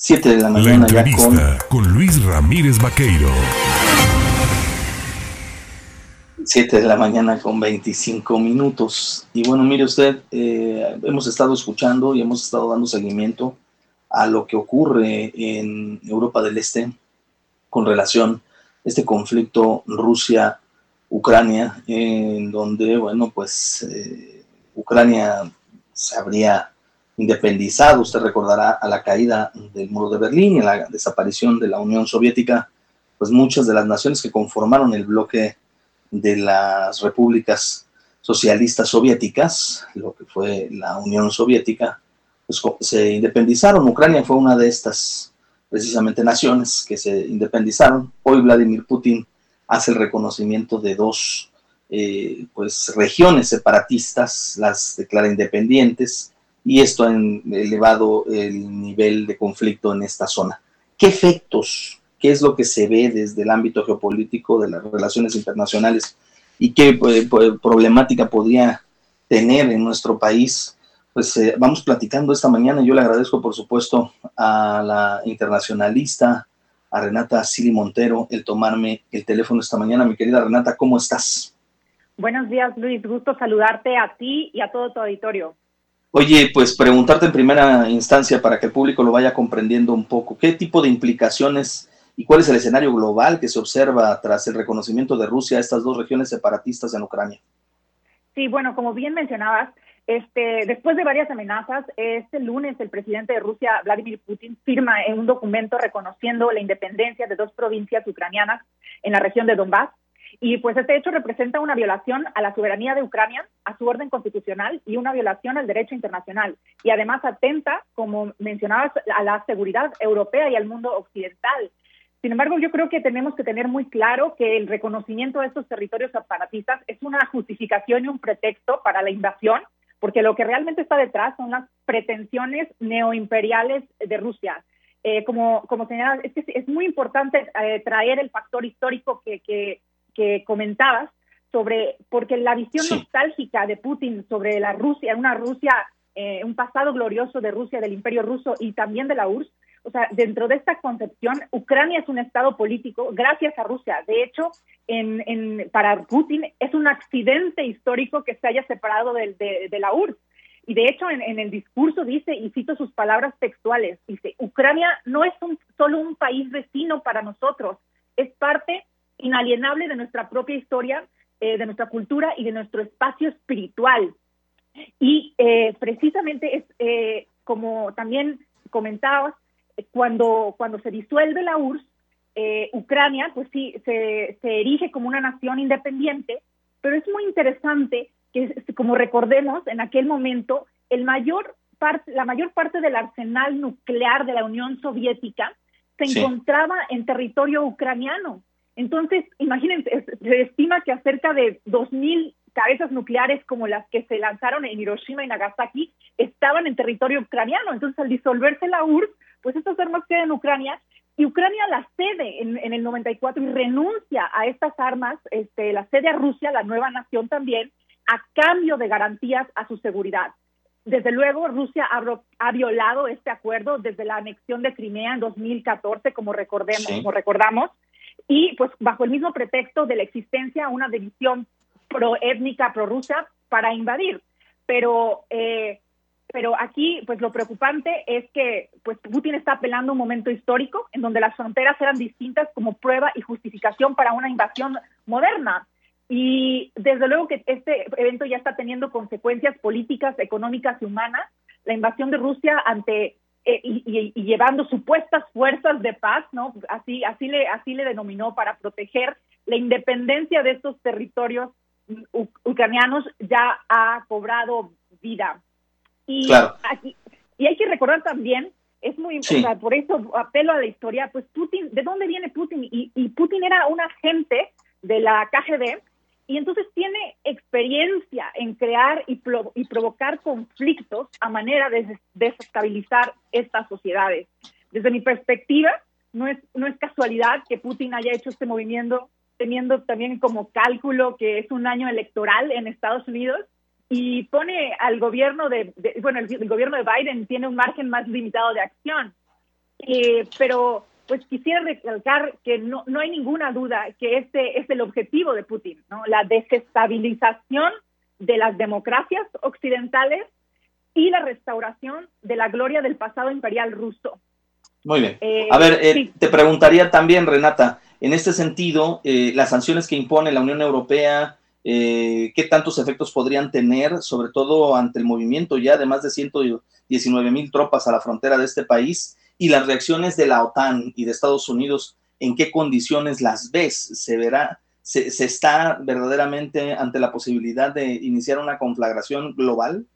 7 de la mañana ya con... con Luis Ramírez Vaqueiro. 7 de la mañana con 25 minutos. Y bueno, mire usted, eh, hemos estado escuchando y hemos estado dando seguimiento a lo que ocurre en Europa del Este con relación a este conflicto Rusia-Ucrania, en donde, bueno, pues eh, Ucrania se habría independizado, usted recordará, a la caída del muro de Berlín y a la desaparición de la Unión Soviética, pues muchas de las naciones que conformaron el bloque de las repúblicas socialistas soviéticas, lo que fue la Unión Soviética, pues se independizaron. Ucrania fue una de estas precisamente naciones que se independizaron. Hoy Vladimir Putin hace el reconocimiento de dos eh, pues regiones separatistas, las declara independientes, y esto ha elevado el nivel de conflicto en esta zona. ¿Qué efectos, qué es lo que se ve desde el ámbito geopolítico de las relaciones internacionales y qué eh, problemática podría tener en nuestro país? Pues eh, vamos platicando esta mañana. Yo le agradezco, por supuesto, a la internacionalista, a Renata Sili Montero, el tomarme el teléfono esta mañana. Mi querida Renata, ¿cómo estás? Buenos días, Luis. Gusto saludarte a ti y a todo tu auditorio. Oye, pues preguntarte en primera instancia para que el público lo vaya comprendiendo un poco, ¿qué tipo de implicaciones y cuál es el escenario global que se observa tras el reconocimiento de Rusia a estas dos regiones separatistas en Ucrania? Sí, bueno, como bien mencionabas, este, después de varias amenazas, este lunes el presidente de Rusia, Vladimir Putin, firma un documento reconociendo la independencia de dos provincias ucranianas en la región de Donbass y pues este hecho representa una violación a la soberanía de Ucrania, a su orden constitucional y una violación al derecho internacional. Y además atenta, como mencionabas, a la seguridad europea y al mundo occidental. Sin embargo, yo creo que tenemos que tener muy claro que el reconocimiento de estos territorios separatistas es una justificación y un pretexto para la invasión, porque lo que realmente está detrás son las pretensiones neoimperiales de Rusia. Eh, como, como señalaba, es, es muy importante eh, traer el factor histórico que, que que comentabas sobre, porque la visión nostálgica de Putin sobre la Rusia, una Rusia, eh, un pasado glorioso de Rusia, del imperio ruso y también de la URSS, o sea, dentro de esta concepción, Ucrania es un estado político gracias a Rusia. De hecho, en, en, para Putin es un accidente histórico que se haya separado de, de, la URSS. Y de hecho, en, en, el discurso dice, y cito sus palabras textuales, dice, Ucrania no es un, solo un país vecino para nosotros, es parte inalienable de nuestra propia historia, eh, de nuestra cultura y de nuestro espacio espiritual. Y eh, precisamente es eh, como también comentabas, cuando, cuando se disuelve la URSS, Ucrania, pues sí, se, se erige como una nación independiente, pero es muy interesante que, como recordemos, en aquel momento, el mayor parte, la mayor parte del arsenal nuclear de la Unión Soviética se encontraba en territorio ucraniano. Entonces, imagínense, se estima que acerca de 2.000 cabezas nucleares como las que se lanzaron en Hiroshima y Nagasaki estaban en territorio ucraniano. Entonces, al disolverse la URSS, pues estas armas quedan en Ucrania y Ucrania las cede en, el 94 y renuncia a estas armas, este, la cede a Rusia, la nueva nación también, a cambio de garantías a su seguridad. Desde luego, Rusia ha, ha, violado este acuerdo desde la anexión de Crimea en 2014, como, recordemos, como recordamos, y pues bajo el mismo pretexto de la existencia una división proétnica, prorrusa para invadir. Pero, eh, pero aquí, pues lo preocupante es que pues Putin está apelando a un momento histórico en donde las fronteras eran distintas como prueba y justificación para una invasión moderna. Y desde luego que este evento ya está teniendo consecuencias políticas, económicas y humanas. La invasión de Rusia ante eh, y, llevando supuestas fuerzas de paz, ¿no? Así, así, le, así le denominó para proteger la independencia de estos territorios ucranianos, ya ha cobrado vida. Y, aquí, y hay que recordar también, es muy importante, por eso apelo a la historia, pues Putin, ¿de dónde viene Putin? Y, y Putin era un agente de la KGB y entonces tiene experiencia en crear y, y provocar conflictos a manera de desestabilizar estas sociedades. Desde mi perspectiva, no es, no es casualidad que Putin haya hecho este movimiento teniendo también como cálculo que es un año electoral en Estados Unidos y pone al gobierno de, bueno, el, gobierno de Biden tiene un margen más limitado de acción. pero pues quisiera recalcar que no, no hay ninguna duda que este es el objetivo de Putin, ¿no? La desestabilización de las democracias occidentales y la restauración de la gloria del pasado imperial ruso. Muy bien. Eh, a ver, eh, te preguntaría también, Renata, en este sentido, eh, las sanciones que impone la Unión Europea, ¿qué tantos efectos podrían tener, sobre todo ante el movimiento ya de más de 119 mil tropas a la frontera de este país y las reacciones de la OTAN y de Estados Unidos? ¿En qué condiciones las ves? ¿Se verá? ¿Se, se está verdaderamente ante la posibilidad de iniciar una conflagración global?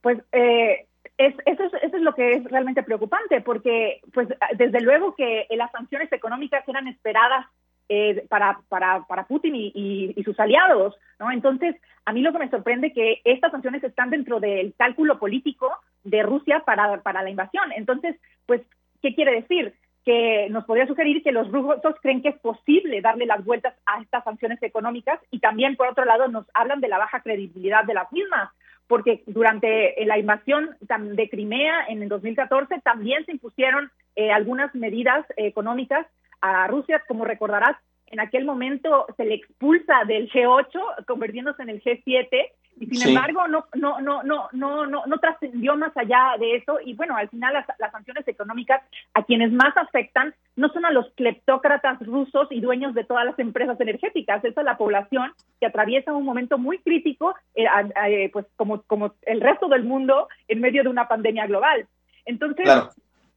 Pues eh, es, eso, es, eso es lo que es realmente preocupante, porque pues desde luego que las sanciones económicas eran esperadas eh, para, para, para Putin y, sus aliados, ¿no? Entonces, a mí lo que me sorprende es que estas sanciones están dentro del cálculo político de Rusia para, la invasión. Entonces, pues, ¿qué quiere decir? que nos podría sugerir que los rusos creen que es posible darle las vueltas a estas sanciones económicas y también, por otro lado, nos hablan de la baja credibilidad de las mismas, porque durante la invasión de Crimea en el 2014 también se impusieron eh, algunas medidas económicas a Rusia, como recordarás, en aquel momento se le expulsa del G8 convirtiéndose en el G7 y sin embargo no no no no no no no trascendió más allá de eso y bueno al final las, las, sanciones económicas a quienes más afectan no son a los cleptócratas rusos y dueños de todas las empresas energéticas es a la población que atraviesa un momento muy crítico eh, eh, pues como como el resto del mundo en medio de una pandemia global. Entonces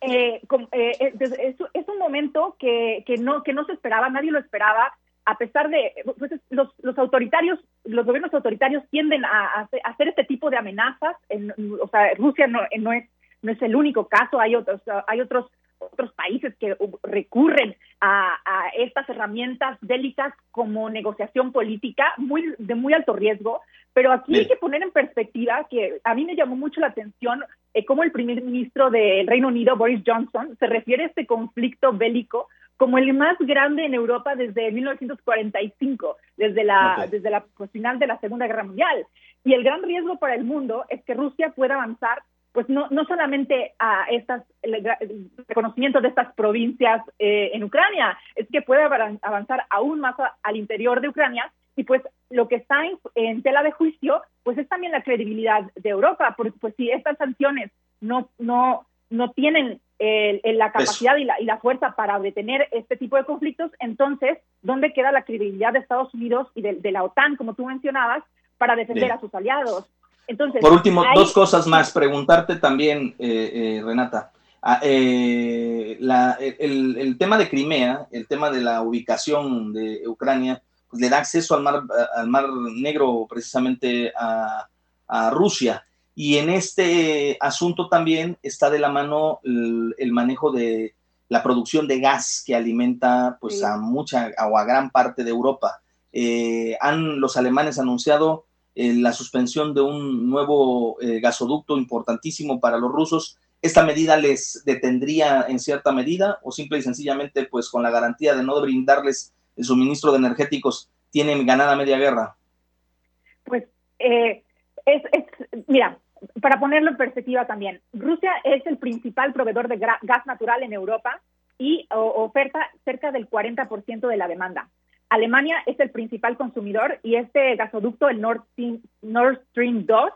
eh, es, un momento que, que no que no se esperaba nadie lo esperaba a pesar de, pues los, los autoritarios, los gobiernos autoritarios tienden a, hacer este tipo de amenazas. En, o sea, Rusia no, no, es, no es el único caso, hay otros, hay otros otros países que recurren a, a, estas herramientas bélicas como negociación política muy de muy alto riesgo, pero aquí hay que poner en perspectiva que a mí me llamó mucho la atención eh, cómo el primer ministro del Reino Unido, Boris Johnson, se refiere a este conflicto bélico como el más grande en Europa desde 1945, desde la, desde la pues, final de la Segunda Guerra Mundial. Y el gran riesgo para el mundo es que Rusia pueda avanzar, pues no, no solamente a estas el, reconocimiento de estas provincias eh, en Ucrania, es que pueda avanzar aún más al interior de Ucrania y pues lo que está en, en, tela de juicio, pues es también la credibilidad de Europa, porque pues si estas sanciones no, no, no tienen la capacidad y la, y la, fuerza para detener este tipo de conflictos, entonces, ¿dónde queda la credibilidad de Estados Unidos y de, la OTAN, como tú mencionabas, para defender a sus aliados? Entonces, Por último, dos cosas más. Preguntarte también, eh, eh, Renata. Ah, eh, el, tema de Crimea, el tema de la ubicación de Ucrania, pues, le da acceso al mar, al mar Negro precisamente a, a Rusia. Y en este asunto también está de la mano el, manejo de la producción de gas que alimenta pues a mucha o a gran parte de Europa. Eh, han los alemanes anunciado eh, la suspensión de un nuevo eh, gasoducto importantísimo para los rusos. ¿Esta medida les detendría en cierta medida o simple y sencillamente pues con la garantía de no brindarles el suministro de energéticos tienen ganada media guerra? Pues es, es, mira, para ponerlo en perspectiva también, Rusia es el principal proveedor de gas natural en Europa y oferta cerca del 40% de la demanda. Alemania es el principal consumidor y este gasoducto, el Nord Stream, Nord Stream 2,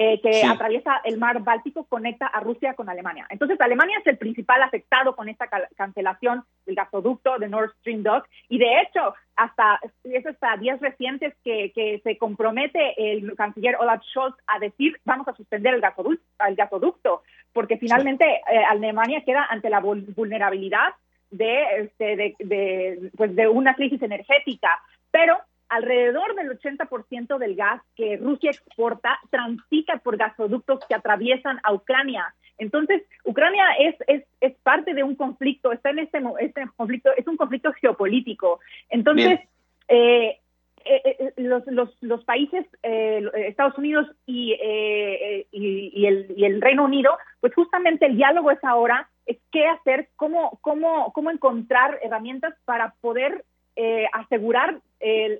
eh, que atraviesa el mar Báltico, conecta a Rusia con Alemania. Entonces, Alemania es el principal afectado con esta cancelación del gasoducto de Nord Stream 2 y de hecho, hasta es hasta días recientes que, que se compromete el canciller Olaf Scholz a decir vamos a suspender el gasoducto, el gasoducto porque finalmente eh, Alemania queda ante la vulnerabilidad de, este, de, de, pues de una crisis energética. Pero alrededor del 80% del gas que Rusia exporta transita por gasoductos que atraviesan a Ucrania. Entonces, Ucrania es, es, es parte de un conflicto, está en este, este conflicto, es un conflicto geopolítico. Entonces, eh, eh, eh, los, los, los, países, Estados Unidos y, y, y, el, y el Reino Unido, pues justamente el diálogo es ahora, es qué hacer, cómo, cómo, cómo encontrar herramientas para poder asegurar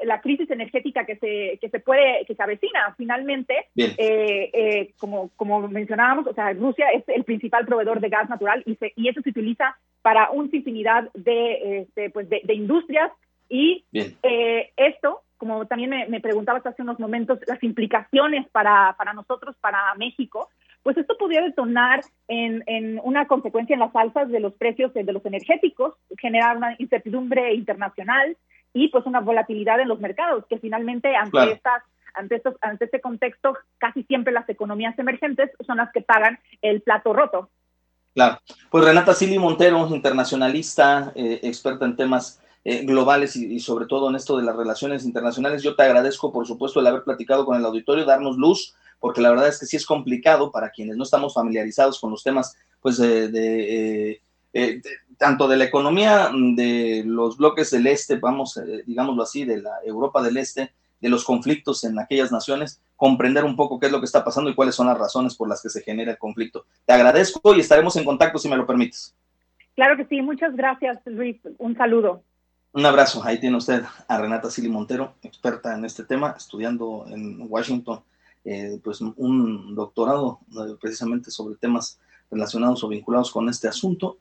la crisis energética que se, que se puede, que se avecina. Finalmente, eh, eh, como, como mencionábamos, o sea, Rusia es el principal proveedor de gas natural y, se, y eso se utiliza para un infinidad de, este, pues de, industrias y eh, esto, como también me, me, preguntabas hace unos momentos, las implicaciones para, para nosotros, para México, pues esto podría detonar en, en, una consecuencia en las alzas de los precios de los energéticos, generar una incertidumbre internacional, y pues una volatilidad en los mercados, que finalmente ante estas ante, estos, ante este contexto, casi siempre las economías emergentes son las que pagan el plato roto. Claro. Pues Renata Sili Montero, internacionalista, eh, experta en temas eh, globales y, sobre todo en esto de las relaciones internacionales, yo te agradezco, por supuesto, el haber platicado con el auditorio, darnos luz, porque la verdad es que sí es complicado para quienes no estamos familiarizados con los temas pues de, eh, tanto de la economía de los bloques del este, vamos, eh, digámoslo así, de la Europa del Este, de los conflictos en aquellas naciones, comprender un poco qué es lo que está pasando y cuáles son las razones por las que se genera el conflicto. Te agradezco y estaremos en contacto si me lo permites. Claro que sí, muchas gracias Luis, un saludo. Un abrazo, ahí tiene usted a Renata Sili Montero, experta en este tema, estudiando en Washington, eh, pues un doctorado eh, precisamente sobre temas relacionados o vinculados con este asunto